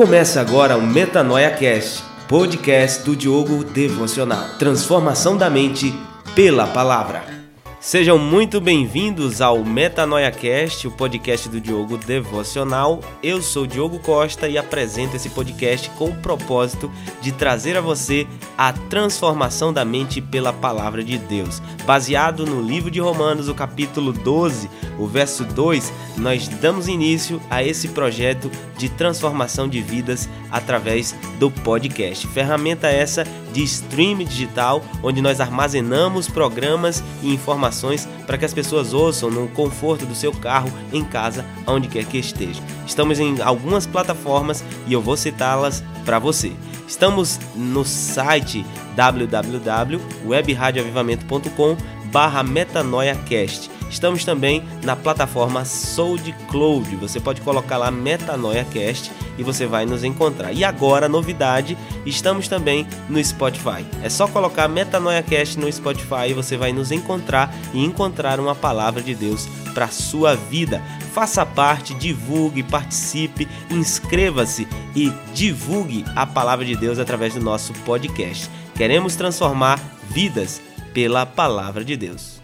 Começa agora o Metanoia Cast, podcast do Diogo Devocional. Transformação da mente pela palavra. Sejam muito bem-vindos ao Metanoia Cast, o podcast do Diogo Devocional. Eu sou Diogo Costa e apresento esse podcast com o propósito de trazer a você a transformação da mente pela palavra de Deus. Baseado no livro de Romanos, o capítulo 12, o verso 2, nós damos início a esse projeto de transformação de vidas através do podcast. Ferramenta essa de stream digital, onde nós armazenamos programas e informações para que as pessoas ouçam no conforto do seu carro, em casa, onde quer que esteja. Estamos em algumas plataformas e eu vou citá-las para você. Estamos no site www.webradioavivamento.com barra metanoiacast Estamos também na plataforma SoundCloud. Você pode colocar lá MetanoiaCast e você vai nos encontrar. E agora, novidade, estamos também no Spotify. É só colocar MetanoiaCast no Spotify e você vai nos encontrar e encontrar uma palavra de Deus para sua vida. Faça parte, divulgue, participe, inscreva-se e divulgue a palavra de Deus através do nosso podcast. Queremos transformar vidas pela palavra de Deus.